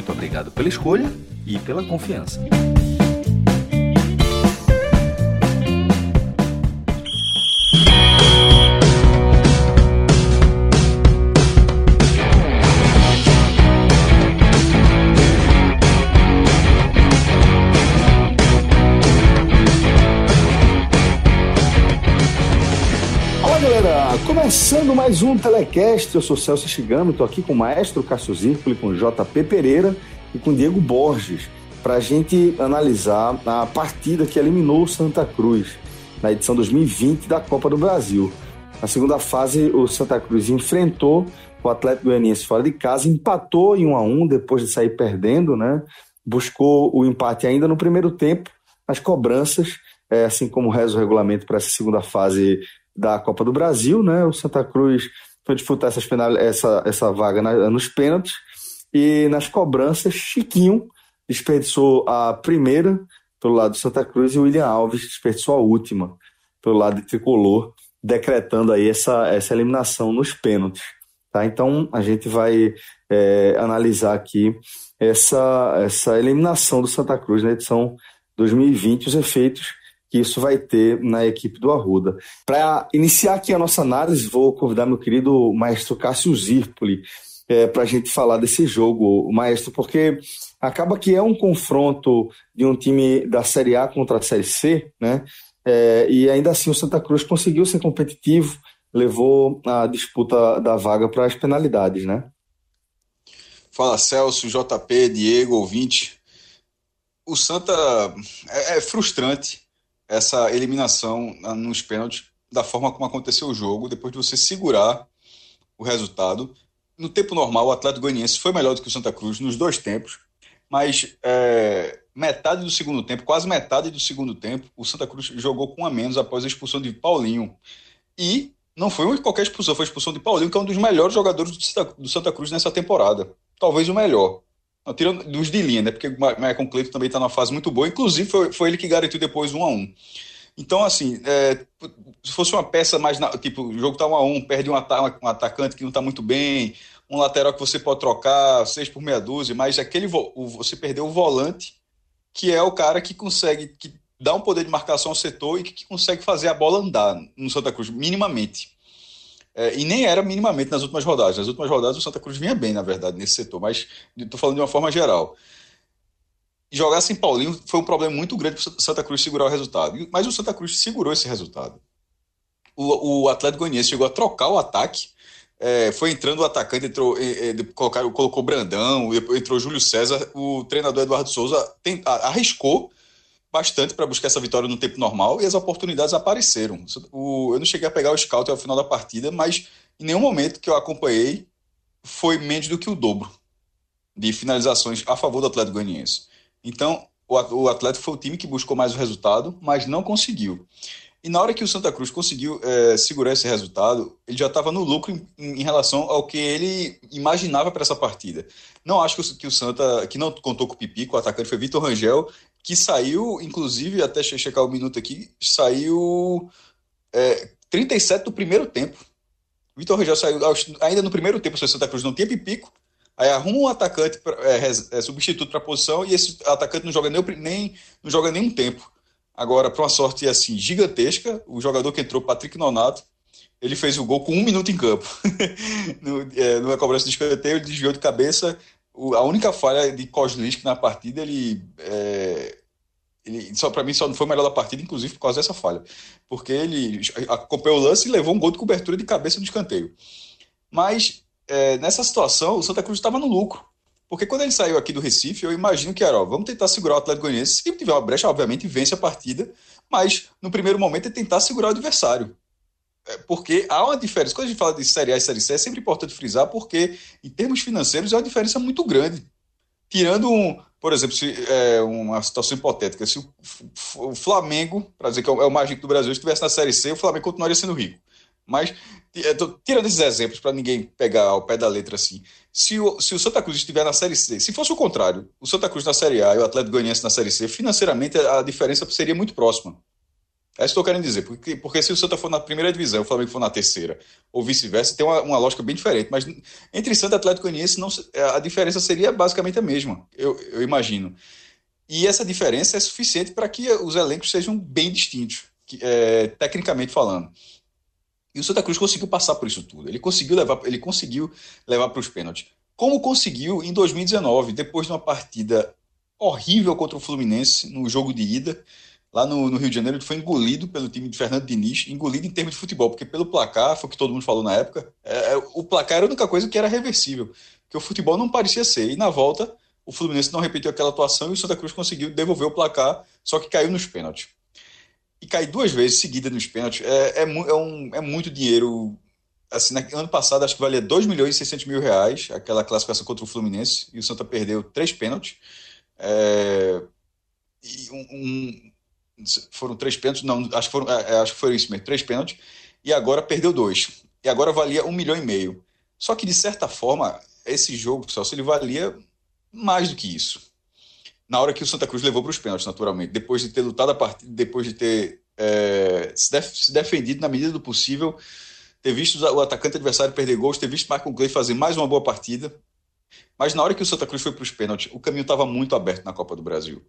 Muito obrigado pela escolha e pela confiança. Começando mais um Telecast, eu sou Celso Chigami, estou aqui com o maestro Cássio Zirpoli, com JP Pereira e com Diego Borges, para a gente analisar a partida que eliminou o Santa Cruz na edição 2020 da Copa do Brasil. Na segunda fase, o Santa Cruz enfrentou o Atlético Goianiense fora de casa, empatou em 1 a 1 depois de sair perdendo, né? Buscou o empate ainda no primeiro tempo, nas cobranças, é, assim como reza o regulamento para essa segunda fase da Copa do Brasil, né? O Santa Cruz foi disputar essas final, essa, essa vaga na, nos pênaltis e nas cobranças, Chiquinho desperdiçou a primeira pelo lado do Santa Cruz e o William Alves desperdiçou a última pelo lado de Tricolor, decretando aí essa, essa eliminação nos pênaltis. Tá? Então a gente vai é, analisar aqui essa, essa eliminação do Santa Cruz na edição 2020, os efeitos que isso vai ter na equipe do Arruda. Para iniciar aqui a nossa análise, vou convidar meu querido maestro Cássio Zirpoli é, para a gente falar desse jogo, maestro, porque acaba que é um confronto de um time da Série A contra a Série C, né? É, e ainda assim o Santa Cruz conseguiu ser competitivo, levou a disputa da vaga para as penalidades, né? Fala Celso, JP, Diego, ouvinte. O Santa é, é frustrante essa eliminação nos pênaltis da forma como aconteceu o jogo, depois de você segurar o resultado. No tempo normal, o Atlético Goianiense foi melhor do que o Santa Cruz nos dois tempos, mas é, metade do segundo tempo, quase metade do segundo tempo, o Santa Cruz jogou com um a menos após a expulsão de Paulinho. E não foi qualquer expulsão, foi a expulsão de Paulinho, que é um dos melhores jogadores do Santa, do Santa Cruz nessa temporada. Talvez o melhor. Tirando dos de linha, né? Porque o Michael Cleiton também está numa fase muito boa. Inclusive, foi, foi ele que garantiu depois um a um. Então, assim, é, se fosse uma peça mais. Na, tipo, o jogo está um a um, perde um, um atacante que não está muito bem, um lateral que você pode trocar, seis por meia dúzia, mas aquele o, você perdeu o volante, que é o cara que consegue. que dá um poder de marcação ao setor e que, que consegue fazer a bola andar no Santa Cruz, minimamente. É, e nem era minimamente nas últimas rodadas. Nas últimas rodadas o Santa Cruz vinha bem, na verdade, nesse setor, mas estou falando de uma forma geral. Jogar sem Paulinho foi um problema muito grande para o Santa Cruz segurar o resultado. Mas o Santa Cruz segurou esse resultado. O, o Atlético Goianiense chegou a trocar o ataque, é, foi entrando o atacante, entrou, é, colocaram, colocou Brandão, entrou Júlio César, o treinador Eduardo Souza arriscou bastante para buscar essa vitória no tempo normal e as oportunidades apareceram. O, eu não cheguei a pegar o scout ao final da partida, mas em nenhum momento que eu acompanhei foi menos do que o dobro de finalizações a favor do Atlético Goianiense. Então, o, Atlético foi o time que buscou mais o resultado, mas não conseguiu. E na hora que o Santa Cruz conseguiu é, segurar esse resultado, ele já estava no lucro em, em, relação ao que ele imaginava para essa partida. Não acho que o, que o, Santa, que não contou com o Pipico, o atacante foi Vitor Rangel, que saiu, inclusive, até checar o minuto aqui, saiu é, 37 do primeiro tempo. Vitor Rangel saiu ainda no primeiro tempo, o Santa Cruz não tinha Pipico, aí arruma um atacante pra, é, é, substituto para a posição e esse atacante não joga nem, nem, não joga nenhum tempo. Agora, para uma sorte assim gigantesca, o jogador que entrou, Patrick Nonato, ele fez o gol com um minuto em campo. no, é, numa cobrança de escanteio, ele desviou de cabeça. A única falha de Kozlisk na partida, ele, é, ele só para mim só não foi o melhor da partida, inclusive por causa dessa falha, porque ele acompanhou o lance e levou um gol de cobertura de cabeça no escanteio. Mas é, nessa situação, o Santa Cruz estava no lucro. Porque quando ele saiu aqui do Recife, eu imagino que era, ó, vamos tentar segurar o Atlético Goianiense. Se tiver uma brecha, obviamente, vence a partida, mas no primeiro momento é tentar segurar o adversário. É, porque há uma diferença. Quando a gente fala de Série A e Série C, é sempre importante frisar, porque em termos financeiros é uma diferença muito grande. tirando um, por exemplo, se, é, uma situação hipotética, se o, Flamengo, para dizer que é o, é o mais rico do Brasil, estivesse na Série C, o Flamengo continuaria sendo rico. Mas, tirando esses exemplos, para ninguém pegar ao pé da letra assim, se o, se o Santa Cruz estiver na Série C, se fosse o contrário, o Santa Cruz na Série A e o Atlético Goianiense na Série C, financeiramente a diferença seria muito próxima. É isso que eu querendo dizer, porque, porque se o Santa for na primeira divisão, o Flamengo for na terceira, ou vice-versa, tem uma, uma lógica bem diferente. Mas entre Santa e Atlético Goianiense, não, a diferença seria basicamente a mesma, eu, eu imagino. E essa diferença é suficiente para que os elencos sejam bem distintos, que, é, tecnicamente falando. E o Santa Cruz conseguiu passar por isso tudo. Ele conseguiu levar, ele conseguiu levar para os pênaltis. Como conseguiu em 2019, depois de uma partida horrível contra o Fluminense no jogo de ida, lá no, no, Rio de Janeiro, ele foi engolido pelo time de Fernando Diniz, engolido em termos de futebol, porque pelo placar, foi o que todo mundo falou na época, é, é, o placar era a única coisa que era reversível, que o futebol não parecia ser. E na volta, o Fluminense não repetiu aquela atuação e o Santa Cruz conseguiu devolver o placar, só que caiu nos pênaltis e cair duas vezes seguidas nos pênaltis é, é, é, um, é muito dinheiro. Assim, no ano passado acho que valia 2 milhões e 600 mil reais aquela classificação contra o Fluminense e o Santa perdeu três pênaltis. É, um, foram três pênaltis, não, acho que, foram, é, é, acho que foi isso mesmo, três pênaltis, e agora perdeu dois. E agora valia um milhão e meio. Só que, de certa forma, esse jogo, se ele valia mais do que isso na hora que o Santa Cruz levou para os pênaltis, naturalmente, depois de ter lutado a partida, depois de ter é, se, def se, defendido na medida do possível, ter visto o atacante adversário perder gols, ter visto Michael Clay fazer mais uma boa partida. Mas na hora que o Santa Cruz foi para os pênaltis, o caminho estava muito aberto na Copa do Brasil.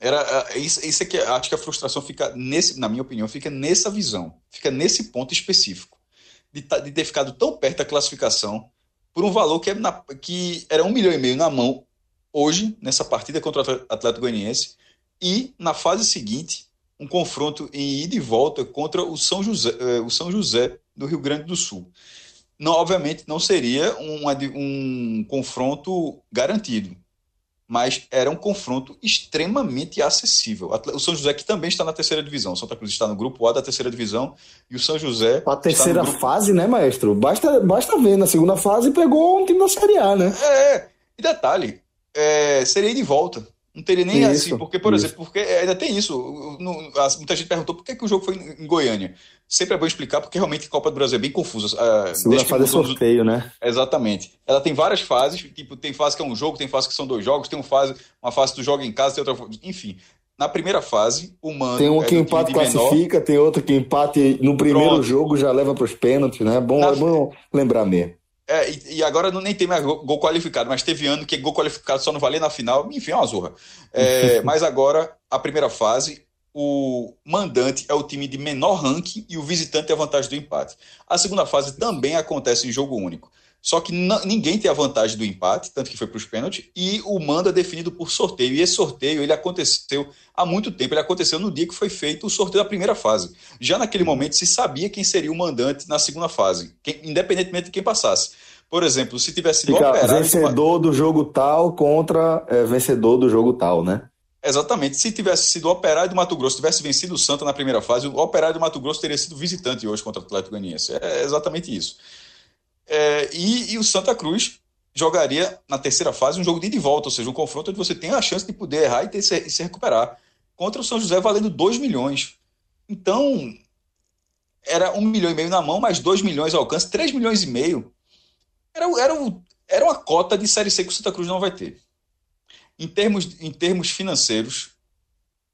Era é, isso, isso é que acho que a frustração fica nesse, na minha opinião, fica nessa visão, fica nesse ponto específico de, de ter ficado tão perto da classificação por um valor que, é na, que era um milhão e meio na mão hoje, nessa partida contra o Atlético Goianiense, e na fase seguinte, um confronto em ida e volta contra o São José, eh, o São José do Rio Grande do Sul. Não, obviamente, não seria um, um confronto garantido, mas era um confronto extremamente acessível. O São José, que também está na terceira divisão. O Santa Cruz está no grupo A da terceira divisão e o São José. A terceira grupo... fase, né, maestro? Basta, basta ver, na segunda fase pegou um time da Série A, né? É, e detalhe, é, seria de volta. Não teria nem isso, assim, porque, por isso. exemplo, porque ainda tem isso. No, muita gente perguntou por que, que o jogo foi em Goiânia. Sempre é bom explicar, porque realmente a Copa do Brasil é bem confusa. Uh, Segunda fase é sorteio, né? Exatamente. Ela tem várias fases, tipo, tem fase que é um jogo, tem fase que são dois jogos, tem uma fase, uma fase que tu joga em casa, tem outra. Enfim. Na primeira fase, o mano. Tem um é que empate classifica, menor. tem outro que empate no primeiro Pronto. jogo já leva para os pênaltis, né? Bom, Na... é bom lembrar mesmo. É, e, e, agora não, nem tem mais gol, gol, qualificado, mas teve ano que gol qualificado só não valia na final, enfim, é uma zorra. É, mas agora, a primeira fase, o mandante é o time de menor ranking e o visitante tem a vantagem do empate. A segunda fase também acontece em jogo único. Só que ninguém tem a vantagem do empate, tanto que foi para os pênaltis, e o mando é definido por sorteio. E esse sorteio ele aconteceu há muito tempo, ele aconteceu no dia que foi feito o sorteio da primeira fase. Já naquele momento se sabia quem seria o mandante na segunda fase, quem, independentemente de quem passasse. Por exemplo, se tivesse sido Fica operário. Vencedor do jogo tal contra é, vencedor do jogo tal, né? Exatamente. Se tivesse sido o Operário do Mato Grosso, tivesse vencido o Santa na primeira fase, o Operário do Mato Grosso teria sido visitante hoje contra o Atlético Goianiense. É exatamente isso. É, e, e, o Santa Cruz jogaria na terceira fase um jogo de ida e volta, ou seja, um confronto onde você tem a chance de poder errar e, ter, se, e se recuperar. Contra o São José valendo 2 milhões. Então, era um milhão e meio na mão, mais 2 milhões ao alcance, 3 milhões e meio. Era, era, era uma cota de Série C que o Santa Cruz não vai ter. Em termos, em termos financeiros,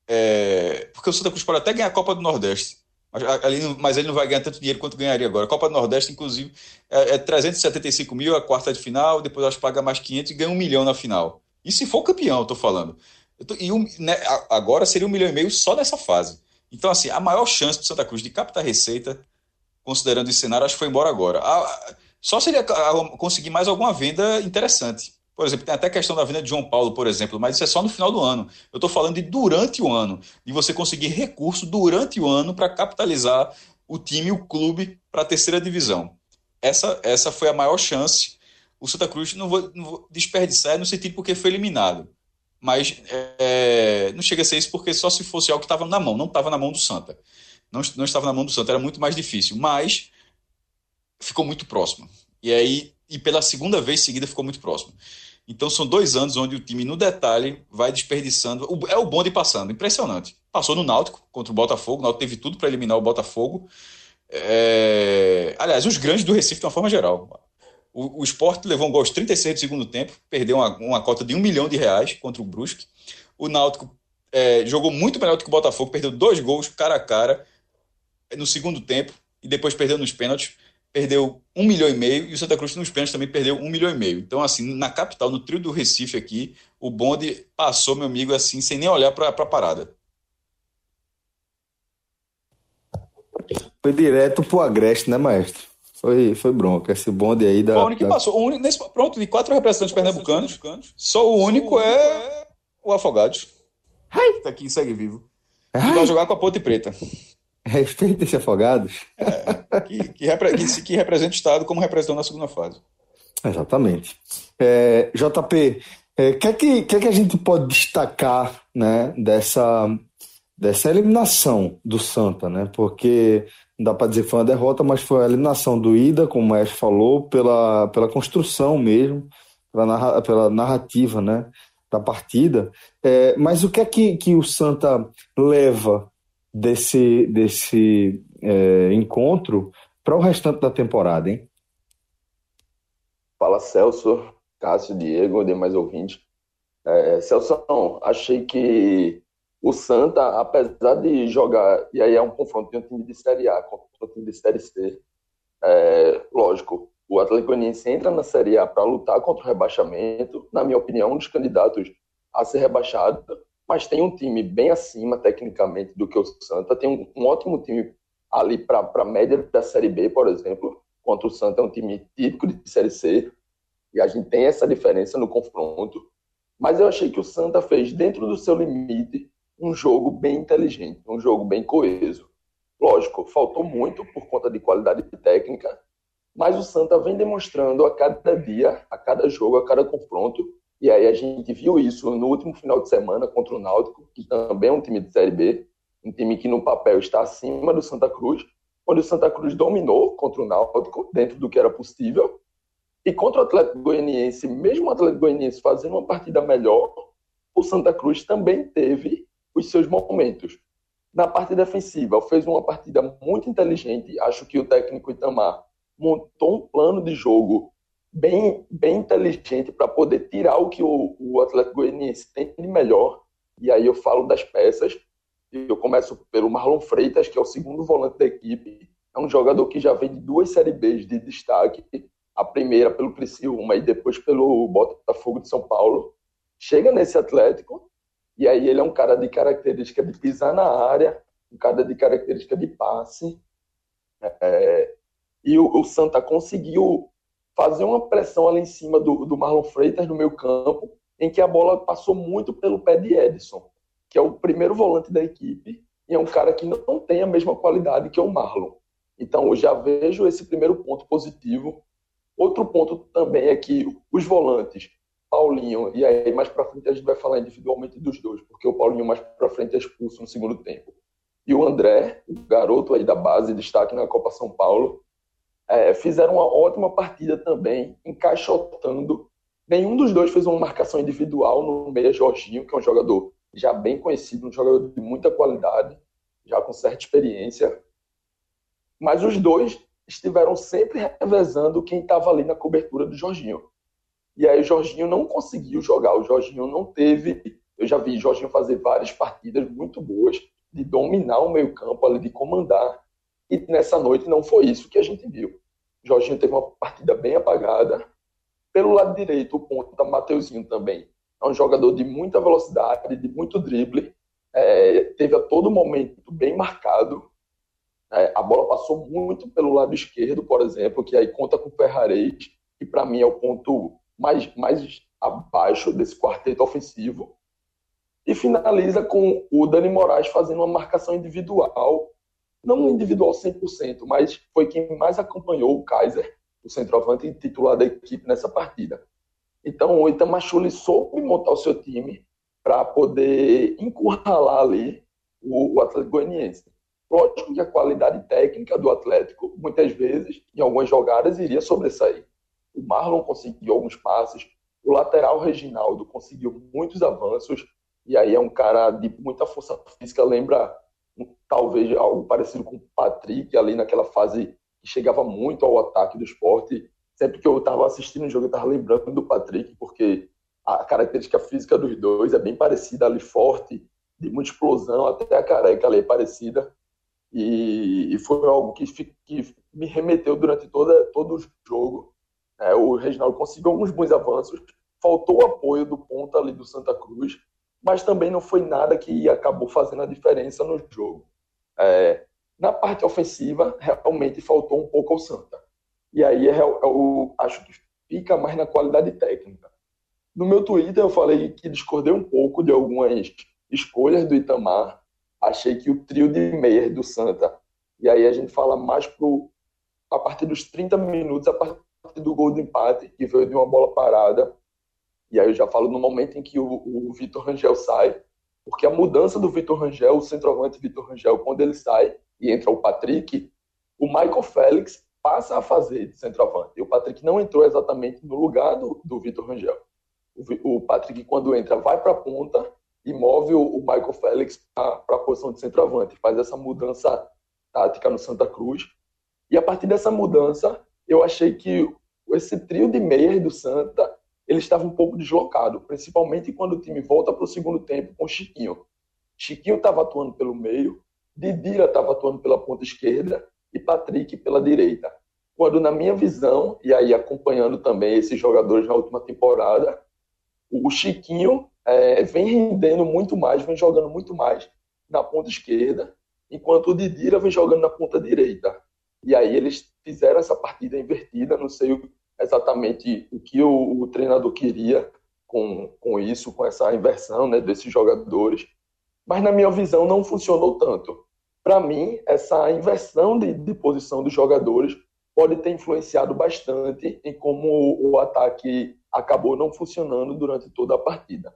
é, porque o Santa Cruz pode até ganhar a Copa do Nordeste, ali, mas ele não vai ganhar tanto dinheiro quanto ganharia agora. Copa do Nordeste, inclusive, é, é 375 mil a quarta de final, depois acho que paga mais 500 e ganha um milhão na final. E se for campeão, tô falando. Tô, e um, né, agora seria um milhão e meio só nessa fase. Então, assim, a maior chance do Santa Cruz de captar receita, considerando esse cenário, acho que foi embora agora. A, só seria conseguir mais alguma venda interessante. Por exemplo, tem até a questão da venda de João Paulo, por exemplo, mas isso é só no final do ano. Eu estou falando de durante o ano, de você conseguir recurso durante o ano para capitalizar o time, o clube, para a terceira divisão. Essa, essa foi a maior chance. O Santa Cruz, não vou, não vou desperdiçar no sentido porque foi eliminado. Mas é, não chega a ser isso porque só se fosse algo que estava na mão, não estava na mão do Santa. Não, não estava na mão do Santa, era muito mais difícil. Mas ficou muito próximo. E aí, e pela segunda vez seguida ficou muito próximo. Então são dois anos onde o time, no detalhe, vai desperdiçando. É o bonde passando, impressionante. Passou no Náutico contra o Botafogo, o Náutico teve tudo para eliminar o Botafogo. É... Aliás, os grandes do Recife de uma forma geral. O, o Sport levou um gol aos 36 do segundo tempo, perdeu uma, uma cota de um milhão de reais contra o Brusque. O Náutico é, jogou muito melhor do que o Botafogo, perdeu dois gols cara a cara no segundo tempo e depois perdeu nos pênaltis perdeu um milhão e meio e o Santa Cruz nos pênaltis também perdeu um milhão e meio. Então, assim, na capital, no trio do Recife aqui, o bonde passou, meu amigo, assim, sem nem olhar para a parada. Foi direto pro Agreste, né, maestro? Foi, foi bronca. Esse bonde aí da. O único que da... passou. O único, nesse, pronto, de quatro representantes pernambucanos, só o único é o Afogados. Tá aqui segue vivo. E vai jogar com a Ponte Preta. Respeita esse Afogados. É, que, que, repre, que, que, representa o Estado como representou na segunda fase. Exatamente. É, JP, o é, que, é que, que, é que a gente pode destacar né, dessa, dessa eliminação do Santa? Né? Porque não dá para dizer que foi uma derrota, mas foi a eliminação do Ida, como o Maestro falou, pela, pela construção mesmo, pela, pela narrativa né, da partida. É, mas o que é que, que o Santa leva desse, desse é, encontro para o restante da temporada, hein? Fala Celso, Cássio, Diego, demais ouvinte. É, Celso, achei que o Santa, apesar de jogar, e aí é um confronto de um time de Série A contra um time de Série C, é, lógico, o Atlético Goianiense entra na Série A para lutar contra o rebaixamento, na minha opinião, um dos candidatos a ser rebaixado, mas tem um time bem acima tecnicamente do que o Santa, tem um, um ótimo time ali para a média da Série B, por exemplo, enquanto o Santa é um time típico de Série C, e a gente tem essa diferença no confronto. Mas eu achei que o Santa fez, dentro do seu limite, um jogo bem inteligente, um jogo bem coeso. Lógico, faltou muito por conta de qualidade técnica, mas o Santa vem demonstrando a cada dia, a cada jogo, a cada confronto, e aí a gente viu isso no último final de semana contra o Náutico, que também é um time de Série B, um time que no papel está acima do Santa Cruz, onde o Santa Cruz dominou contra o Náutico, dentro do que era possível, e contra o Atlético Goianiense, mesmo o Atlético Goianiense fazendo uma partida melhor, o Santa Cruz também teve os seus momentos. Na parte defensiva, fez uma partida muito inteligente. Acho que o técnico Itamar montou um plano de jogo bem, bem inteligente para poder tirar o que o, o Atlético Goianiense tem de melhor. E aí eu falo das peças. Eu começo pelo Marlon Freitas, que é o segundo volante da equipe. É um jogador que já vem de duas Série Bs de destaque. A primeira pelo Criciúma e depois pelo Botafogo de São Paulo. Chega nesse Atlético e aí ele é um cara de característica de pisar na área, um cara de característica de passe. É, e o, o Santa conseguiu fazer uma pressão ali em cima do, do Marlon Freitas no meio campo, em que a bola passou muito pelo pé de Edson, que é o primeiro volante da equipe, e é um cara que não tem a mesma qualidade que o Marlon. Então, eu já vejo esse primeiro ponto positivo. Outro ponto também é que os volantes, Paulinho, e aí mais para frente a gente vai falar individualmente dos dois, porque o Paulinho mais para frente é expulso no segundo tempo. E o André, o garoto aí da base, destaque na Copa São Paulo, é, fizeram uma ótima partida também, encaixotando. Nenhum dos dois fez uma marcação individual no meia Jorginho, que é um jogador já bem conhecido, um jogador de muita qualidade, já com certa experiência. Mas os dois estiveram sempre revezando quem estava ali na cobertura do Jorginho. E aí o Jorginho não conseguiu jogar, o Jorginho não teve. Eu já vi o Jorginho fazer várias partidas muito boas, de dominar o meio-campo, ali, de comandar. E nessa noite não foi isso que a gente viu. Jorginho teve uma partida bem apagada. Pelo lado direito, o ponta Mateuzinho também. É um jogador de muita velocidade, de muito drible. É, teve a todo momento bem marcado. É, a bola passou muito pelo lado esquerdo, por exemplo, que aí conta com o Ferrarez, que para mim é o ponto mais, mais abaixo desse quarteto ofensivo. E finaliza com o Dani Moraes fazendo uma marcação individual não individual 100%, mas foi quem mais acompanhou o Kaiser, o centroavante titular da equipe nessa partida. Então, o Itamachule soube montar o seu time para poder encurralar ali o, o Atlético Goianiense. Lógico que a qualidade técnica do Atlético, muitas vezes, em algumas jogadas, iria sobressair. O Marlon conseguiu alguns passes, O lateral Reginaldo conseguiu muitos avanços, e aí é um cara de muita força física, lembra talvez algo parecido com o Patrick, ali naquela fase que chegava muito ao ataque do esporte. Sempre que eu estava assistindo o jogo, eu estava lembrando do Patrick, porque a característica física dos dois é bem parecida ali, forte, de muita explosão, até a careca ali é parecida. E, e foi algo que, que, me remeteu durante toda, todo o jogo. É, o Reginaldo conseguiu alguns bons avanços, faltou o apoio do ponta ali do Santa Cruz, mas também não foi nada que acabou fazendo a diferença no jogo. É, na parte ofensiva, realmente faltou um pouco ao Santa. E aí eu, eu acho que fica mais na qualidade técnica. No meu Twitter eu falei que discordei um pouco de algumas escolhas do Itamar. Achei que o trio de meias do Santa, e aí a gente fala mais pro, a partir dos 30 minutos, a partir do gol do empate, que veio de uma bola parada, e aí eu já falo no momento em que o, o Vitor Rangel sai, porque a mudança do Vitor Rangel, o centroavante Vitor Rangel, quando ele sai e entra o Patrick, o Michael Félix passa a fazer de centroavante. E o Patrick não entrou exatamente no lugar do, do Vitor Rangel. O, o, Patrick, quando entra, vai para a ponta e move o, o Michael Félix para a posição de centroavante. Faz essa mudança tática no Santa Cruz. E a partir dessa mudança, eu achei que esse trio de meias do Santa ele estava um pouco deslocado, principalmente quando o time volta para o segundo tempo com o Chiquinho. Chiquinho estava atuando pelo meio, Didira estava atuando pela ponta esquerda e Patrick pela direita. Quando, na minha visão, e aí acompanhando também esses jogadores na última temporada, o Chiquinho é, vem rendendo muito mais, vem jogando muito mais na ponta esquerda, enquanto o Didira vem jogando na ponta direita. E aí eles fizeram essa partida invertida, não sei exatamente o que o, o treinador queria com, com isso, com essa inversão né, desses jogadores. Mas, na minha visão, não funcionou tanto. Para mim, essa inversão de, de posição dos jogadores pode ter influenciado bastante em como o, o ataque acabou não funcionando durante toda a partida.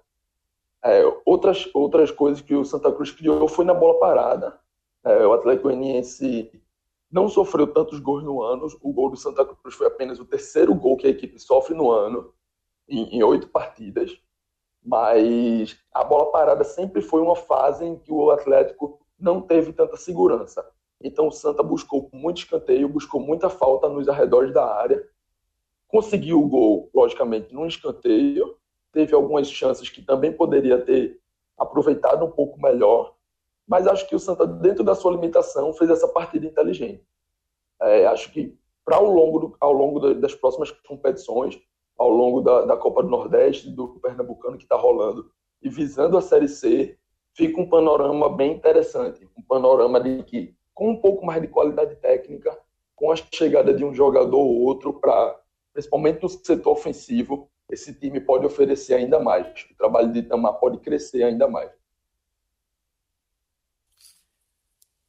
É, outras, outras coisas que o Santa Cruz criou foi na bola parada. É, o Atlético Goianiense não sofreu tantos gols no ano. O gol do Santa Cruz foi apenas o terceiro gol que a equipe sofre no ano, em oito partidas. Mas a bola parada sempre foi uma fase em que o Atlético não teve tanta segurança. Então o Santa buscou muito escanteio, buscou muita falta nos arredores da área, conseguiu o gol, logicamente, num escanteio, teve algumas chances que também poderia ter aproveitado um pouco melhor, mas acho que o Santa, dentro da sua limitação, fez essa partida inteligente. É, acho que para ao longo, do, ao longo das próximas competições, ao longo da, da Copa do Nordeste, do Pernambucano que está rolando, e visando a Série C, fica um panorama bem interessante. Um panorama de que, com um pouco mais de qualidade técnica, com a chegada de um jogador ou outro, para principalmente no setor ofensivo, esse time pode oferecer ainda mais. O trabalho de Itamar pode crescer ainda mais.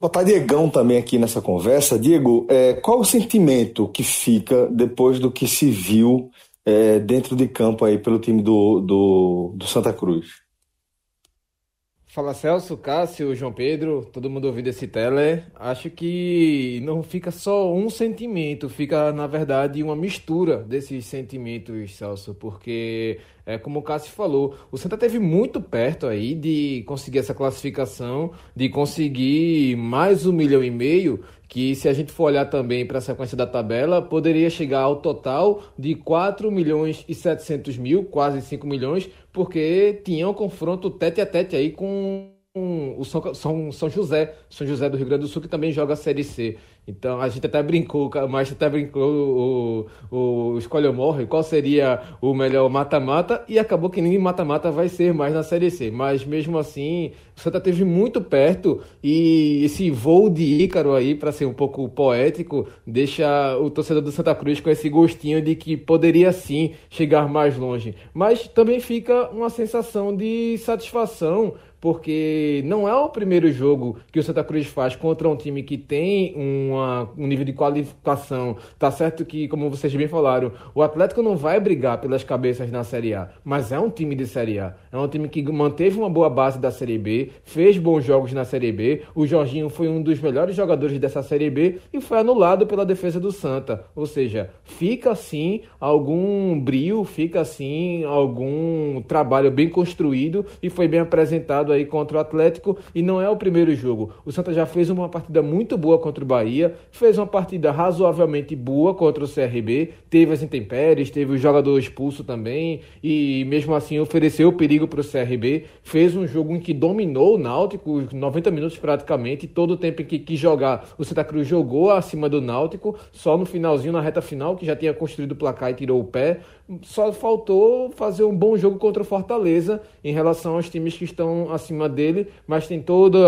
Botar Diegão também aqui nessa conversa. Diego, é, qual o sentimento que fica depois do que se viu é, dentro de campo aí pelo time do, do, do Santa Cruz? Fala Celso, Cássio, João Pedro, todo mundo ouvindo esse tele. Acho que não fica só um sentimento, fica na verdade uma mistura desses sentimentos, Celso, porque é como o Cássio falou, o Santa teve muito perto aí de conseguir essa classificação, de conseguir mais um milhão e meio, que se a gente for olhar também para a sequência da tabela, poderia chegar ao total de 4 milhões e 700 mil, quase 5 milhões, porque tinha um confronto tete a tete aí com o São, José, São José do Rio Grande do Sul, que também joga a Série C. Então a gente até brincou, Maestro até brincou o, o ou Morre, qual seria o melhor mata-mata, e acabou que nem mata-mata vai ser mais na Série C. Mas mesmo assim, o Santa teve muito perto e esse voo de Ícaro aí, para ser um pouco poético, deixa o torcedor do Santa Cruz com esse gostinho de que poderia sim chegar mais longe. Mas também fica uma sensação de satisfação porque não é o primeiro jogo que o Santa Cruz faz contra um time que tem um uma, um nível de qualificação. Tá certo que, como vocês bem falaram, o Atlético não vai brigar pelas cabeças na Série A, mas é um time de Série A. É um time que manteve uma boa base da Série B, fez bons jogos na Série B. O Jorginho foi um dos melhores jogadores dessa Série B e foi anulado pela defesa do Santa. Ou seja, fica assim algum brilho, fica assim algum trabalho bem construído e foi bem apresentado aí contra o Atlético. E não é o primeiro jogo. O Santa já fez uma partida muito boa contra o Bahia, fez uma partida razoavelmente boa contra o CRB, teve as intempéries, teve o jogador expulso também e mesmo assim ofereceu perigo para o CRB. Fez um jogo em que dominou o Náutico, 90 minutos praticamente, todo o tempo em que quis jogar, o Santa Cruz jogou acima do Náutico, só no finalzinho, na reta final, que já tinha construído o placar e tirou o pé. Só faltou fazer um bom jogo contra o Fortaleza em relação aos times que estão acima dele, mas tem toda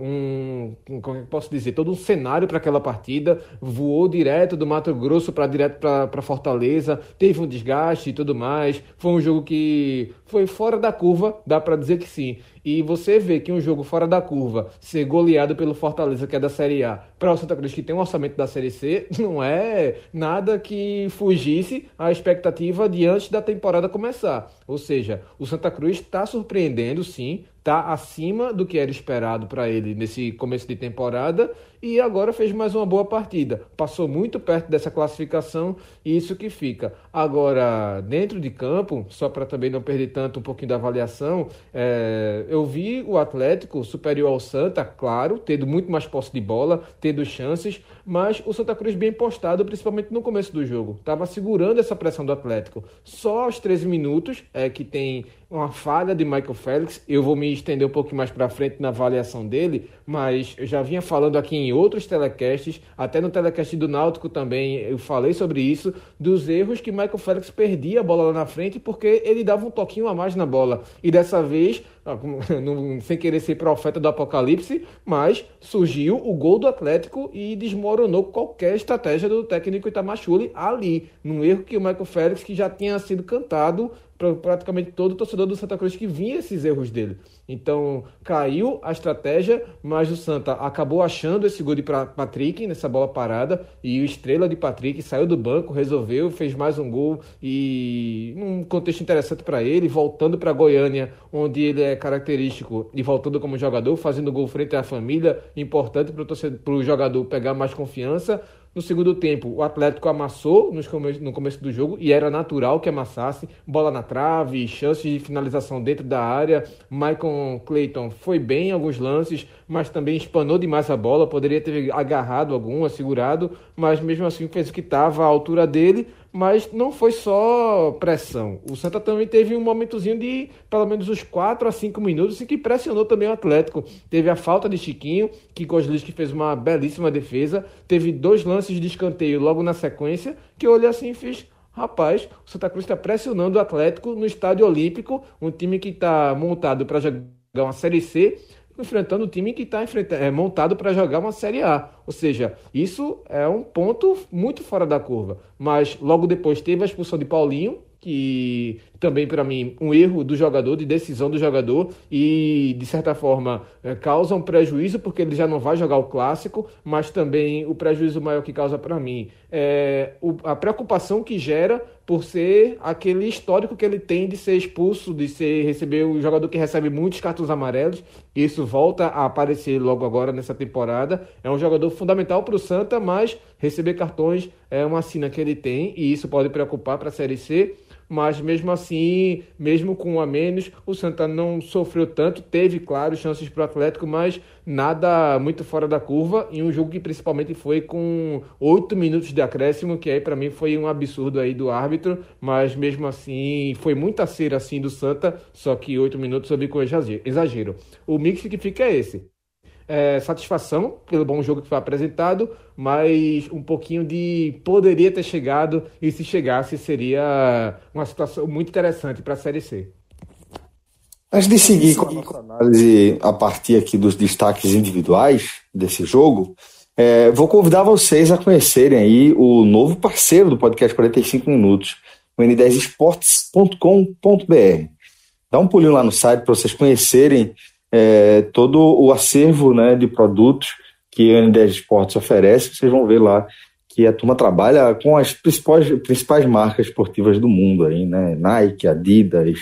um, como é posso dizer, todo um cenário para aquela partida. Voou direto do Mato Grosso para direto para Fortaleza, teve um desgaste e tudo mais. Foi um jogo que foi fora da curva, dá para dizer que sim. E você vê que um jogo fora da curva, ser goleado pelo Fortaleza, que é da Série A, para o Santa Cruz, que tem um orçamento da Série C, não é nada que fugisse à expectativa de antes da temporada começar. Ou seja, o Santa Cruz está surpreendendo, sim, está acima do que era esperado para ele nesse começo de temporada e agora fez mais uma boa partida. Passou muito perto dessa classificação e isso que fica. Agora, dentro de campo, só para também não perder tanto um pouquinho da avaliação, é, eu vi o Atlético superior ao Santa, claro, tendo muito mais posse de bola, tendo chances, mas o Santa Cruz bem postado, principalmente no começo do jogo. Estava segurando essa pressão do Atlético. Só aos 13 minutos é que tem uma falha de Michael Félix. Eu vou me estender um pouco mais para frente na avaliação dele, mas eu já vinha falando aqui em outros telecasts, até no telecast do Náutico também eu falei sobre isso, dos erros que Michael Félix perdia a bola lá na frente porque ele dava um toquinho a mais na bola. E dessa vez, sem querer ser profeta do apocalipse, mas surgiu o gol do Atlético e desmoronou qualquer estratégia do técnico Itamachule ali, num erro que o Michael Félix, que já tinha sido cantado para praticamente todo torcedor do Santa Cruz que vinha esses erros dele. Então caiu a estratégia, mas o Santa acabou achando esse gol de Patrick nessa bola parada e o estrela de Patrick saiu do banco, resolveu, fez mais um gol e um contexto interessante para ele, voltando para Goiânia, onde ele é característico e voltando como jogador, fazendo gol frente à família, importante para o jogador pegar mais confiança. No segundo tempo, o Atlético amassou no começo do jogo e era natural que amassasse. Bola na trave, chances de finalização dentro da área. Michael Clayton foi bem em alguns lances, mas também espanou demais a bola. Poderia ter agarrado alguma, segurado, mas mesmo assim fez o que estava à altura dele mas não foi só pressão. O Santa também teve um momentozinho de pelo menos uns 4 a 5 minutos em que pressionou também o Atlético. Teve a falta de Chiquinho, que Kozliski fez uma belíssima defesa. Teve dois lances de escanteio logo na sequência, que eu olhei assim e fiz. Rapaz, o Santa Cruz está pressionando o Atlético no Estádio Olímpico, um time que está montado para jogar uma Série C enfrentando o time que está é, montado para jogar uma Série A. Ou seja, isso é um ponto muito fora da curva. Mas logo depois teve a expulsão de Paulinho, que também para mim um erro do jogador, de decisão do jogador e de certa forma é, causa um prejuízo porque ele já não vai jogar o clássico, mas também o prejuízo maior que causa para mim é a preocupação que gera por ser aquele histórico que ele tem de ser expulso, de ser receber o jogador que recebe muitos cartões amarelos. Isso volta a aparecer logo agora nessa temporada. É um jogador fundamental para o Santa, mas receber cartões é uma sina que ele tem e isso pode preocupar para a Série C mas mesmo assim, mesmo com um a menos, o Santa não sofreu tanto, teve, claro, chances para o Atlético, mas nada muito fora da curva, em um jogo que principalmente foi com oito minutos de acréscimo, que aí para mim foi um absurdo aí do árbitro, mas mesmo assim foi muita cera assim do Santa, só que oito minutos eu vi com exagero. O mix que fica é esse é, satisfação pelo bom jogo que foi apresentado, mas um pouquinho de poderia ter chegado e se chegasse seria uma situação muito interessante para a Série C. Antes de seguir com a nossa análise a partir aqui dos destaques individuais desse jogo, é, vou convidar vocês a conhecerem aí o novo parceiro do podcast 45 Minutos, o n10esportes.com.br. Dá um pulinho lá no site para vocês conhecerem é, todo o acervo né, de produtos que a N10 Esportes oferece, vocês vão ver lá que a turma trabalha com as principais, principais marcas esportivas do mundo aí, né? Nike, Adidas,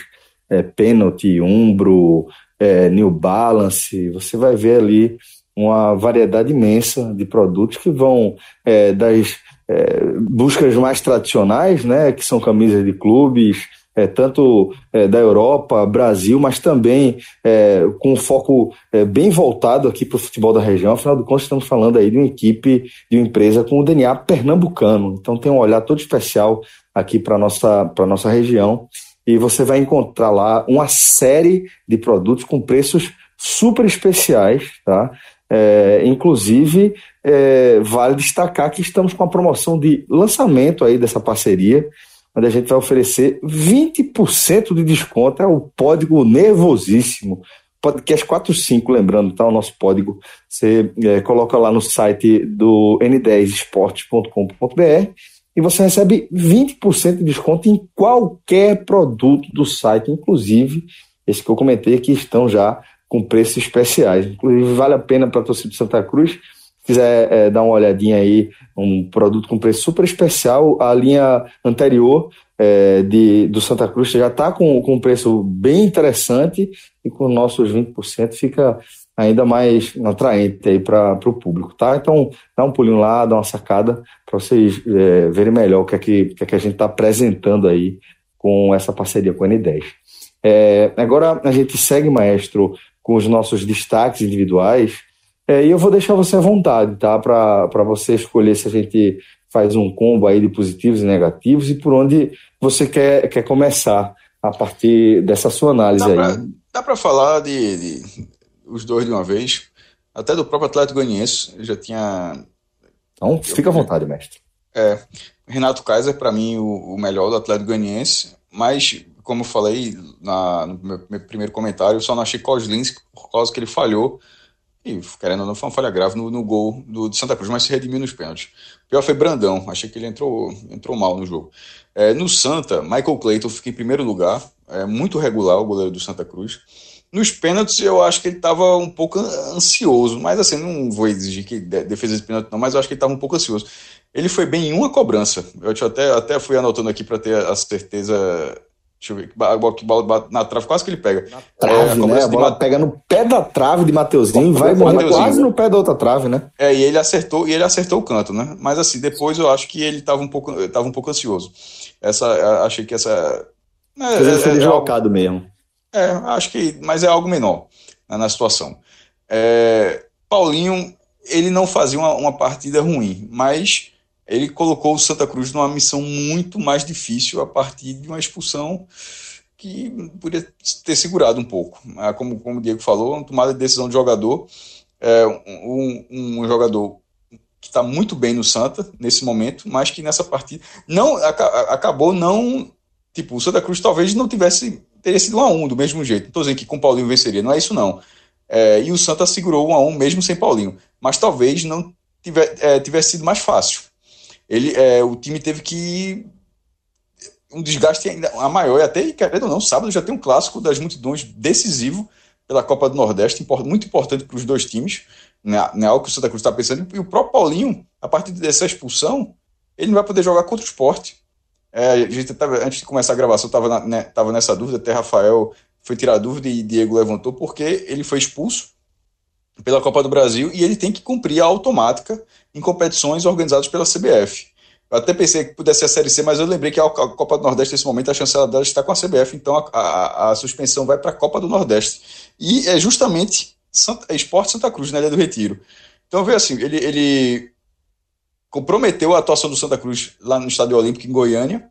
é, Penalty, Umbro, é, New Balance. Você vai ver ali uma variedade imensa de produtos que vão é, das é, buscas mais tradicionais, né, que são camisas de clubes, é, tanto é, da Europa, Brasil, mas também é, com um foco é, bem voltado aqui para o futebol da região. Afinal de contas, estamos falando aí de uma equipe, de uma empresa com o DNA pernambucano. Então tem um olhar todo especial aqui para a nossa, nossa região. E você vai encontrar lá uma série de produtos com preços super especiais, tá? É, inclusive, é, vale destacar que estamos com a promoção de lançamento aí dessa parceria, onde a gente vai oferecer 20% de desconto. É o código nervosíssimo. Podcast 45, lembrando, tá? O nosso código. Você é, coloca lá no site do n10esportes.com.br e você recebe 20% de desconto em qualquer produto do site, inclusive esse que eu comentei que estão já com preços especiais. Inclusive, vale a pena para a torcida de Santa Cruz. Se quiser é, dar uma olhadinha aí, um produto com preço super especial, a linha anterior é, de, do Santa Cruz já está com, com um preço bem interessante e com nossos 20% fica ainda mais atraente aí para o público, tá? Então, dá um pulinho lá, dá uma sacada para vocês é, verem melhor o que é que, que, é que a gente está apresentando aí com essa parceria com a N10. É, agora a gente segue, maestro, com os nossos destaques individuais. É, e eu vou deixar você à vontade, tá? Para você escolher se a gente faz um combo aí de positivos e negativos e por onde você quer, quer começar a partir dessa sua análise dá aí. Pra, dá para falar de, de, os dois de uma vez, até do próprio Atlético Goianiense, eu já tinha. Então, fica à vontade, mestre. É, Renato Kaiser, para mim, o, o melhor do Atlético Goianiense, mas como eu falei na, no meu, meu primeiro comentário, eu só não achei Kozlinski por causa que ele falhou. E, querendo ou não, foi uma falha grave no, no gol do, do, Santa Cruz, mas se redimiu nos pênaltis. O pior foi Brandão, achei que ele entrou, entrou mal no jogo. É, no Santa, Michael Clayton fica em primeiro lugar, é muito regular o goleiro do Santa Cruz. Nos pênaltis, eu acho que ele estava um pouco ansioso, mas assim, não vou exigir que defesa de pênalti não, mas eu acho que ele estava um pouco ansioso. Ele foi bem em uma cobrança. Eu até, até fui anotando aqui para ter a certeza Deixa eu ver, a bola que bate na trave, quase que ele pega. Na trave, é, a né? A bola pega no pé da trave de Mateuzinho e vai morrer quase no pé da outra trave, né? É, e ele acertou, e ele acertou o canto, né? Mas assim, depois eu acho que ele estava um pouco, tava um pouco ansioso. Essa, achei que essa. É, ele foi é, deslocado é, mesmo. É, acho que. Mas é algo menor né, na situação. É, Paulinho, ele não fazia uma, uma partida ruim, mas ele colocou o Santa Cruz numa missão muito mais difícil a partir de uma expulsão que poderia ter segurado um pouco. Ah, como, como o Diego falou, uma tomada de decisão de jogador, é, um, um jogador que está muito bem no Santa nesse momento, mas que nessa partida não acabou não tipo o Santa Cruz talvez não tivesse teria sido um a um do mesmo jeito. Estou dizendo que com Paulinho venceria, não é isso não. É, e o Santa segurou um a um mesmo sem Paulinho, mas talvez não tiver, é, tivesse sido mais fácil ele, é, o time teve que um desgaste ainda a maior, e até, querendo ou não, sábado já tem um clássico das multidões decisivo pela Copa do Nordeste, muito importante para os dois times, né, é algo que o Santa Cruz está pensando, e o próprio Paulinho, a partir dessa expulsão, ele não vai poder jogar contra o esporte. É, a gente tava, antes de começar a gravação, estava né, nessa dúvida, até Rafael foi tirar a dúvida e Diego levantou, porque ele foi expulso pela Copa do Brasil e ele tem que cumprir a automática em competições organizadas pela CBF. Eu até pensei que pudesse ser a Série C, mas eu lembrei que a Copa do Nordeste, nesse momento, a chancela dela está com a CBF, então a, a, a suspensão vai para a Copa do Nordeste. E é justamente Santa, é Esporte Santa Cruz, na Ilha do Retiro. Então, vê assim, ele, ele comprometeu a atuação do Santa Cruz lá no Estádio Olímpico, em Goiânia,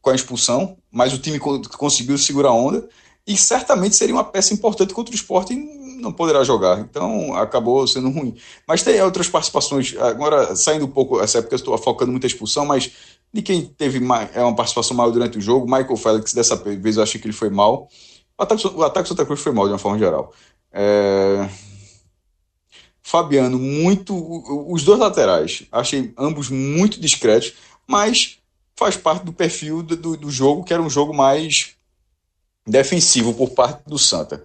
com a expulsão, mas o time conseguiu segurar a onda, e certamente seria uma peça importante contra o esporte não poderá jogar. Então acabou sendo ruim. Mas tem outras participações. Agora, saindo um pouco, essa época eu estou focando muita expulsão, mas de quem teve mais, é uma participação maior durante o jogo, Michael Félix, dessa vez eu achei que ele foi mal. O ataque, o ataque Santa Cruz foi mal de uma forma geral. É... Fabiano, muito. Os dois laterais, achei ambos muito discretos, mas faz parte do perfil do, do jogo, que era um jogo mais defensivo por parte do Santa.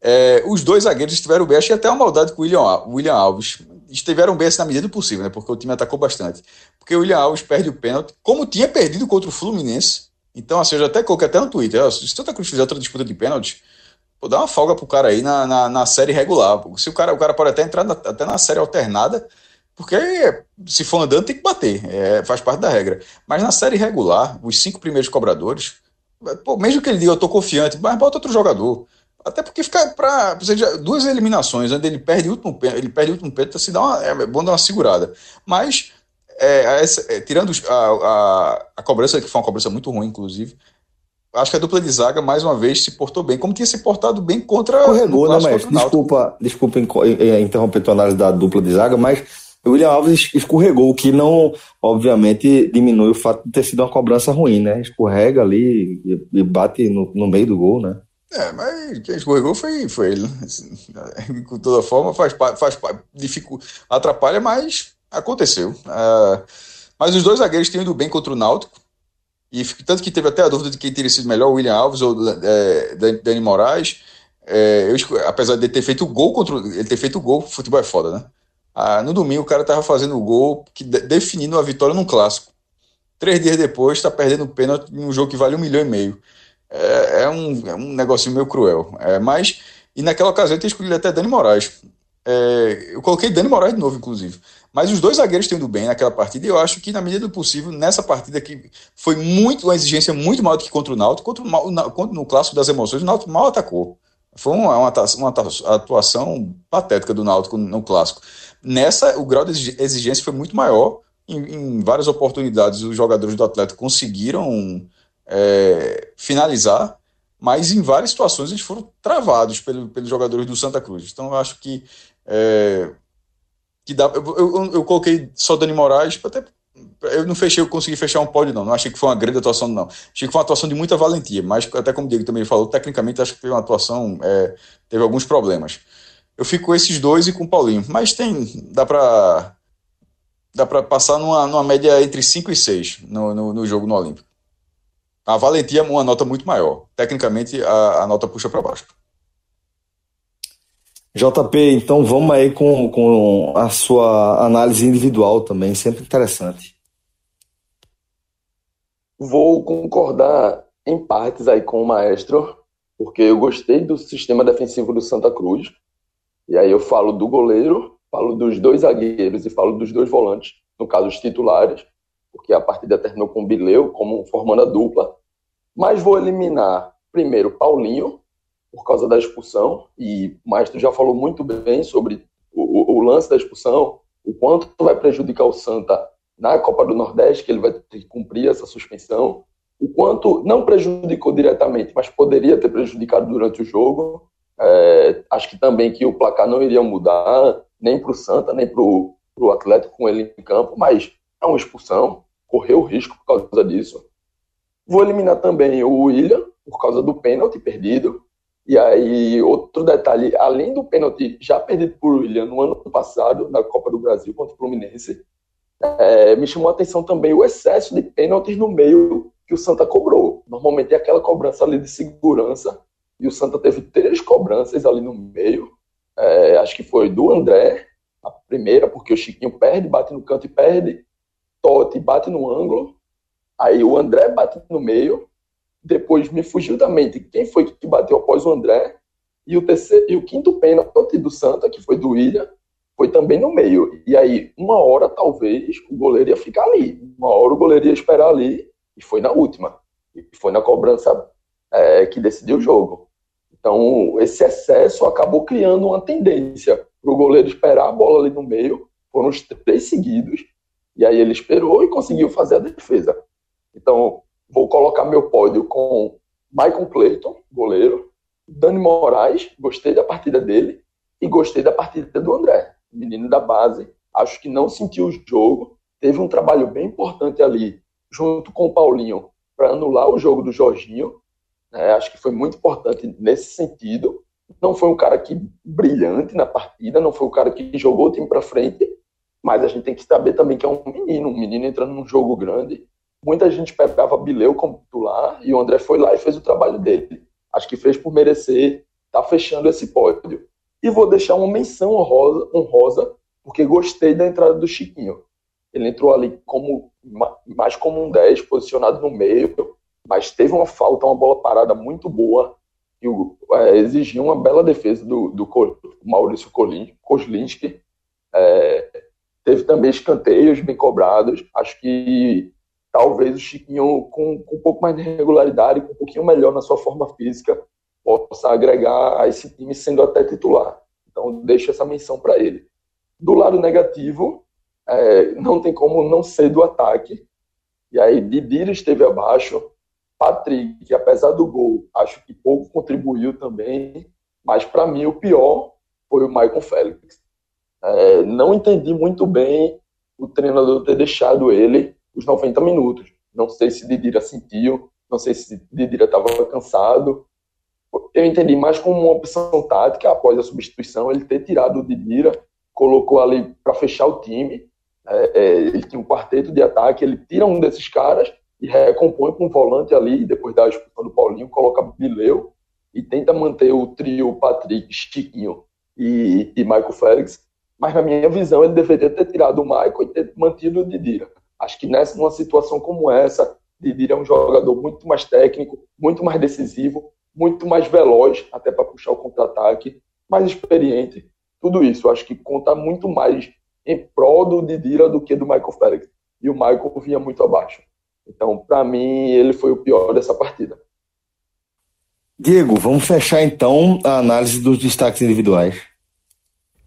É, os dois zagueiros estiveram bem, achei até uma maldade com o William, William Alves. Estiveram bem assim, na medida do possível, né? Porque o time atacou bastante. Porque o William Alves perde o pênalti, como tinha perdido contra o Fluminense. Então, assim, eu já até coloquei até no Twitter. Se o Santa Cruz fizer outra disputa de pênalti, pô, dá uma folga pro cara aí na, na, na série regular. Se o cara, o cara pode até entrar na, até na série alternada, porque se for andando tem que bater, é, faz parte da regra. Mas na série regular, os cinco primeiros cobradores, pô, mesmo que ele diga eu tô confiante, mas bota outro jogador. Até porque fica para duas eliminações, onde ele perde o último ele perde o último pênalti, se dá uma, é bom dar uma segurada. Mas é, é, tirando a, a, a, cobrança, que foi uma cobrança muito ruim, inclusive, acho que a dupla de zaga, mais uma vez, se portou bem, como tinha se portado bem contra. Escorregou, né, mas desculpa, desculpa interromper a análise da dupla de zaga, mas o William Alves escorregou, o que não, obviamente, diminui o fato de ter sido uma cobrança ruim, né? Escorrega ali e, bate no, no meio do gol, né? É, mas quem escorregou foi, foi ele. Né? Com toda forma, faz faz dificu, atrapalha, mas aconteceu. Uh, mas os dois zagueiros têm ido bem contra o Náutico. E tanto que teve até a dúvida de quem teria sido melhor, o William Alves ou é, Dani Moraes. É, eu, apesar de ter feito o gol contra ele ter feito o gol, futebol é foda, né? Ah, no domingo o cara tava fazendo o gol que definindo a vitória num clássico. Três dias depois está perdendo o pênalti em um jogo que vale um milhão e meio. É, é um, é um negocinho meio cruel. É, mas, e naquela ocasião eu tinha escolhido até Dani Moraes. É, eu coloquei Dani Moraes de novo, inclusive. Mas os dois zagueiros têm ido bem naquela partida e eu acho que, na medida do possível, nessa partida que foi muito uma exigência muito maior do que contra o Náutico, contra o, contra, no clássico das emoções, o Náutico mal atacou. Foi uma, uma, uma atuação patética do Náutico no clássico. Nessa, o grau de exigência foi muito maior. Em, em várias oportunidades, os jogadores do Atlético conseguiram é, finalizar, mas em várias situações eles foram travados pelo, pelos jogadores do Santa Cruz. Então eu acho que é, que dá. Eu, eu, eu, coloquei só Dani Moraes, até eu não fechei, eu consegui fechar um pódio, não. Não achei que foi uma grande atuação, não. Achei que foi uma atuação de muita valentia, mas até como o Diego também falou, tecnicamente acho que foi uma atuação, é, teve alguns problemas. Eu fico com esses dois e com o Paulinho, mas tem, dá para dá para passar numa, numa média entre 5 e 6 no, no, no, jogo no Olímpico. A valentia é uma nota muito maior. Tecnicamente, a, a nota puxa para baixo. JP, então vamos aí com, com a sua análise individual também, sempre interessante. Vou concordar em partes aí com o maestro, porque eu gostei do sistema defensivo do Santa Cruz. E aí eu falo do goleiro, falo dos dois zagueiros e falo dos dois volantes, no caso os titulares, porque a partida terminou com o Bileu como formando a dupla. Mas vou eliminar primeiro Paulinho, por causa da expulsão, e o Maestro já falou muito bem sobre o, o, lance da expulsão, o quanto vai prejudicar o Santa na Copa do Nordeste, que ele vai ter que cumprir essa suspensão, o quanto não prejudicou diretamente, mas poderia ter prejudicado durante o jogo. É, acho que também que o placar não iria mudar, nem para o Santa, nem para o Atlético com ele em campo, mas é uma expulsão, correu risco por causa disso. Vou eliminar também o William, por causa do pênalti perdido. E aí, outro detalhe, além do pênalti já perdido por William no ano passado, na Copa do Brasil contra o Fluminense, é, me chamou a atenção também o excesso de pênaltis no meio que o Santa cobrou. Normalmente é aquela cobrança ali de segurança, e o Santa teve três cobranças ali no meio. É, acho que foi do André, a primeira, porque o Chiquinho perde, bate no canto e perde. Totti bate no ângulo. Aí o André bate no meio depois me fugiu da mente quem foi que bateu após o André. E o, terceiro, e o quinto pênalti do Santa, que foi do William, foi também no meio. E aí, uma hora, talvez, o goleiro ia ficar ali. Uma hora o goleiro ia esperar ali. E foi na última. E foi na cobrança é, que decidiu o jogo. Então, esse excesso acabou criando uma tendência para o goleiro esperar a bola ali no meio. Foram os três seguidos. E aí ele esperou e conseguiu fazer a defesa. Então, vou colocar meu pódio com Michael Clayton, goleiro, Dani Moraes, gostei da partida dele, e gostei da partida do André, menino da base. Acho que não sentiu o jogo, teve um trabalho bem importante ali, junto com o Paulinho, para anular o jogo do Jorginho. É, acho que foi muito importante nesse sentido. Não foi um cara que brilhante na partida, não foi um cara que jogou o time para frente, mas a gente tem que saber também que é um menino, um menino entrando num jogo grande, muita gente pegava Bileu como titular e o André foi lá e fez o trabalho dele. Acho que fez por merecer está fechando esse pódio. E vou deixar uma menção honrosa, honrosa, porque gostei da entrada do Chiquinho. Ele entrou ali como mais como um 10, posicionado no meio, mas teve uma falta, uma bola parada muito boa, e é, exigiu uma bela defesa do, do Maurício Kozlinski. É, teve também escanteios bem cobrados. Acho que talvez o Chiquinho, com, com, um pouco mais de regularidade, com um pouquinho melhor na sua forma física, possa agregar a esse time sendo até titular. Então, deixo essa menção para ele. Do lado negativo, é, não tem como não ser do ataque. E aí, Didira esteve abaixo. Patrick, que apesar do gol, acho que pouco contribuiu também. Mas, para mim, o pior foi o Michael Félix. É, não entendi muito bem o treinador ter deixado ele os 90 minutos. Não sei se Didira sentiu, não sei se Didira estava cansado. Eu entendi mais como uma opção tática após a substituição, ele ter tirado o Didira, colocou ali para fechar o time. É, é, ele tinha um quarteto de ataque, ele tira um desses caras e recompõe com um volante ali, depois da expulsão do Paulinho, coloca Bileu e tenta manter o trio Patrick, Chiquinho e, e Michael Félix. Mas, na minha visão, ele deveria ter tirado o Michael e ter mantido o Didira. Acho que nessa numa situação como essa, Didira é um jogador muito mais técnico, muito mais decisivo, muito mais veloz, até para puxar o contra-ataque, mais experiente. Tudo isso, acho que conta muito mais em prol do Didira do que do Michael Félix. E o Michael vinha muito abaixo. Então, para mim, ele foi o pior dessa partida. Diego, vamos fechar então a análise dos destaques individuais.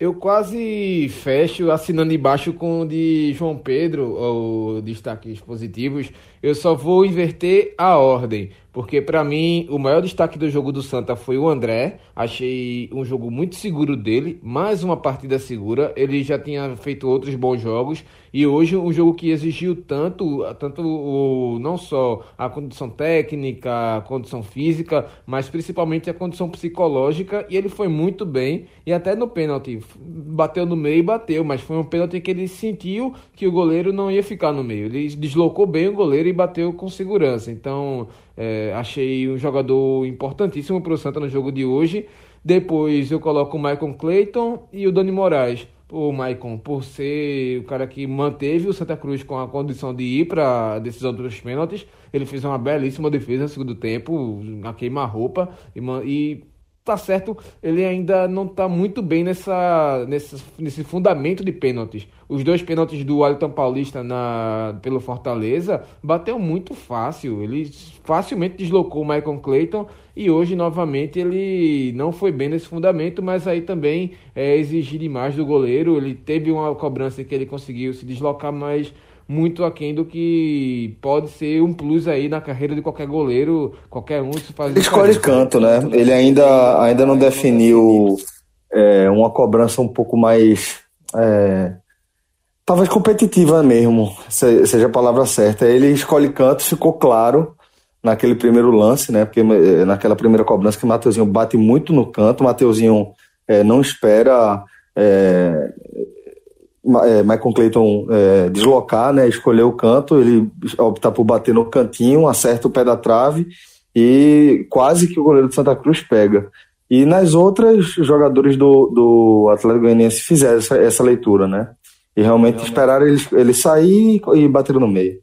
Eu quase fecho assinando embaixo com o de João Pedro, ou destaques positivos. Eu só vou inverter a ordem, porque para mim o maior destaque do jogo do Santa foi o André. Achei um jogo muito seguro dele, mais uma partida segura. Ele já tinha feito outros bons jogos e hoje um jogo que exigiu tanto, tanto o, não só a condição técnica, a condição física, mas principalmente a condição psicológica. E ele foi muito bem e até no pênalti bateu no meio e bateu, mas foi um pênalti que ele sentiu que o goleiro não ia ficar no meio. Ele deslocou bem o goleiro e bateu com segurança. Então, é, achei um jogador importantíssimo para o Santa no jogo de hoje. Depois eu coloco o Michael Clayton e o Dani Moraes. O Maicon, por ser o cara que manteve o Santa Cruz com a condição de ir para a decisão dos pênaltis, ele fez uma belíssima defesa no segundo tempo, a queima-roupa, e, e tá certo, ele ainda não tá muito bem nessa, nessa, nesse fundamento de pênaltis. Os dois pênaltis do Wellington Paulista na, pelo Fortaleza bateu muito fácil. Ele facilmente deslocou o Michael Clayton e hoje, novamente, ele não foi bem nesse fundamento, mas aí também é exigir demais do goleiro. Ele teve uma cobrança que ele conseguiu se deslocar, mas muito aquém do que pode ser um plus aí na carreira de qualquer goleiro, qualquer um se faz. Ele escolhe canto, né? Ele ainda, ainda não definiu é, uma cobrança um pouco mais. É, talvez competitiva mesmo, seja a palavra certa. Ele escolhe canto, ficou claro naquele primeiro lance, né? Porque é, naquela primeira cobrança que o Mateuzinho bate muito no canto, o Mateuzinho é, não espera é, é, Michael Clayton é, deslocar, né, escolher o canto, ele opta por bater no cantinho, acerta o pé da trave e quase que o goleiro de Santa Cruz pega. E nas outras, jogadores do, do Atlético Goianiense fizeram essa, essa leitura, né? E realmente esperaram ele, ele sair e bater no meio.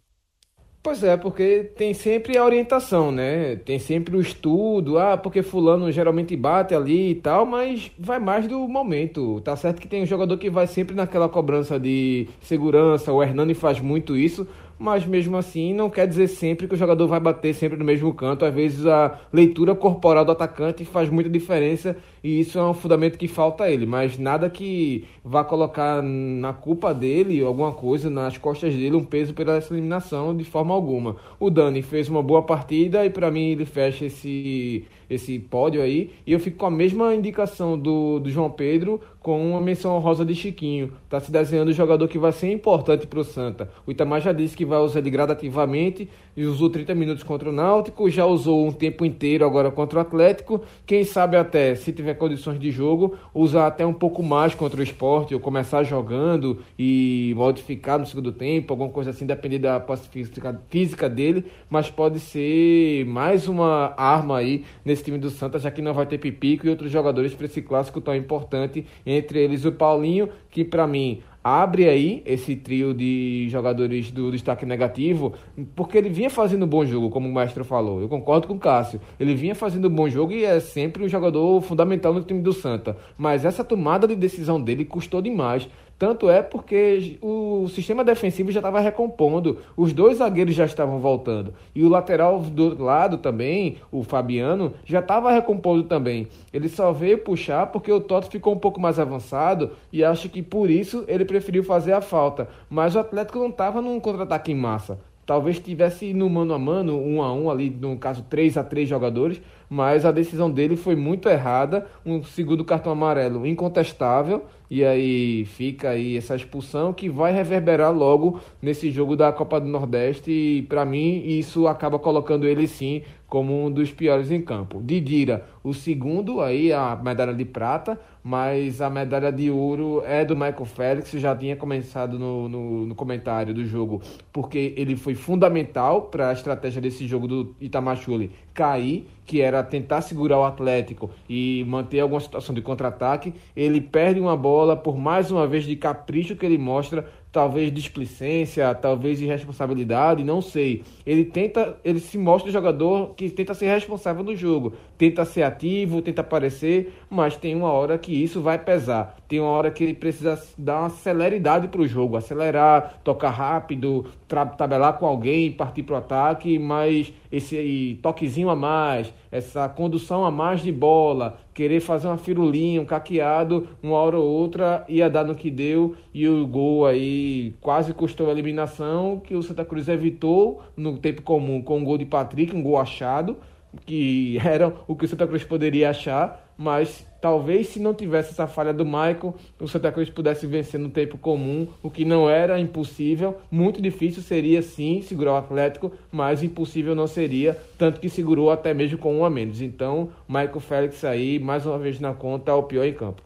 Pois é, porque tem sempre a orientação, né? Tem sempre o estudo, ah, porque fulano geralmente bate ali e tal, mas vai mais do momento. Tá certo que tem um jogador que vai sempre naquela cobrança de segurança, o Hernani faz muito isso, mas mesmo assim não quer dizer sempre que o jogador vai bater sempre no mesmo canto. Às vezes a leitura corporal do atacante faz muita diferença e isso é um fundamento que falta a ele, mas nada que vá colocar na culpa dele alguma coisa nas costas dele um peso pela essa eliminação de forma alguma. O Dani fez uma boa partida e para mim ele fecha esse esse pódio aí. E eu fico com a mesma indicação do, do João Pedro, com uma menção rosa de Chiquinho. Tá se desenhando um jogador que vai ser importante para o Santa. O Itamar já disse que vai usar ele gradativamente e usou 30 minutos contra o Náutico, já usou um tempo inteiro agora contra o Atlético. Quem sabe até, se tiver condições de jogo, usar até um pouco mais contra o esporte, ou começar jogando e modificar no segundo tempo, alguma coisa assim, depender da física, física dele, mas pode ser mais uma arma aí nesse time do Santa, já que não vai ter Pipico e outros jogadores para esse clássico tão importante, entre eles o Paulinho, que para mim abre aí esse trio de jogadores do destaque negativo, porque ele vinha fazendo bom jogo, como o mestre falou. Eu concordo com o Cássio. Ele vinha fazendo bom jogo e é sempre um jogador fundamental no time do Santa. Mas essa tomada de decisão dele custou demais. Tanto é porque o sistema defensivo já estava recompondo, os dois zagueiros já estavam voltando. E o lateral do lado também, o Fabiano, já estava recompondo também. Ele só veio puxar porque o Toto ficou um pouco mais avançado e acho que por isso ele preferiu fazer a falta. Mas o Atlético não estava num contra-ataque em massa. Talvez tivesse no mano a mano, um a um ali, no caso 3 a 3 jogadores, mas a decisão dele foi muito errada. Um segundo cartão amarelo incontestável e aí fica aí essa expulsão que vai reverberar logo nesse jogo da Copa do Nordeste. E para mim isso acaba colocando ele sim como um dos piores em campo. Didira, o segundo, aí a medalha de prata, mas a medalha de ouro é do Michael Félix, já tinha começado no, no, no comentário do jogo, porque ele foi fundamental para a estratégia desse jogo do Itamachule cair, que era tentar segurar o Atlético e manter alguma situação de contra-ataque. Ele perde uma bola por mais uma vez de capricho que ele mostra talvez displicência, talvez irresponsabilidade, não sei. Ele tenta, ele se mostra um jogador que tenta ser responsável no jogo, tenta ser ativo, tenta aparecer, mas tem uma hora que isso vai pesar. Tem uma hora que ele precisa dar uma celeridade para o jogo, acelerar, tocar rápido, tabelar com alguém, partir para o ataque, mas esse toquezinho a mais, essa condução a mais de bola, querer fazer uma firulinha, um caqueado, uma hora ou outra ia dar no que deu e o gol aí quase custou a eliminação, que o Santa Cruz evitou no tempo comum com um gol de Patrick, um gol achado, que era o que o Santa Cruz poderia achar, mas talvez se não tivesse essa falha do Michael, o Santa Cruz pudesse vencer no tempo comum, o que não era impossível. Muito difícil seria sim segurar o Atlético, mas impossível não seria, tanto que segurou até mesmo com um a menos. Então, Michael Félix aí, mais uma vez na conta, o pior em campo.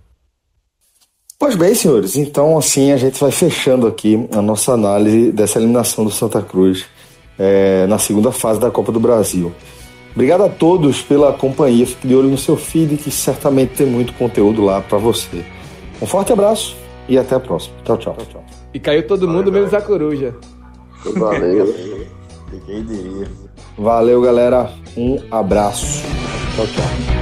Pois bem, senhores, então assim a gente vai fechando aqui a nossa análise dessa eliminação do Santa Cruz é, na segunda fase da Copa do Brasil. Obrigado a todos pela companhia. Fique de olho no seu feed, que certamente tem muito conteúdo lá para você. Um forte abraço e até a próxima. Tchau, tchau. tchau, tchau. E caiu todo mundo, Valeu, menos a coruja. Valeu. Valeu, galera. Um abraço. Tchau, tchau.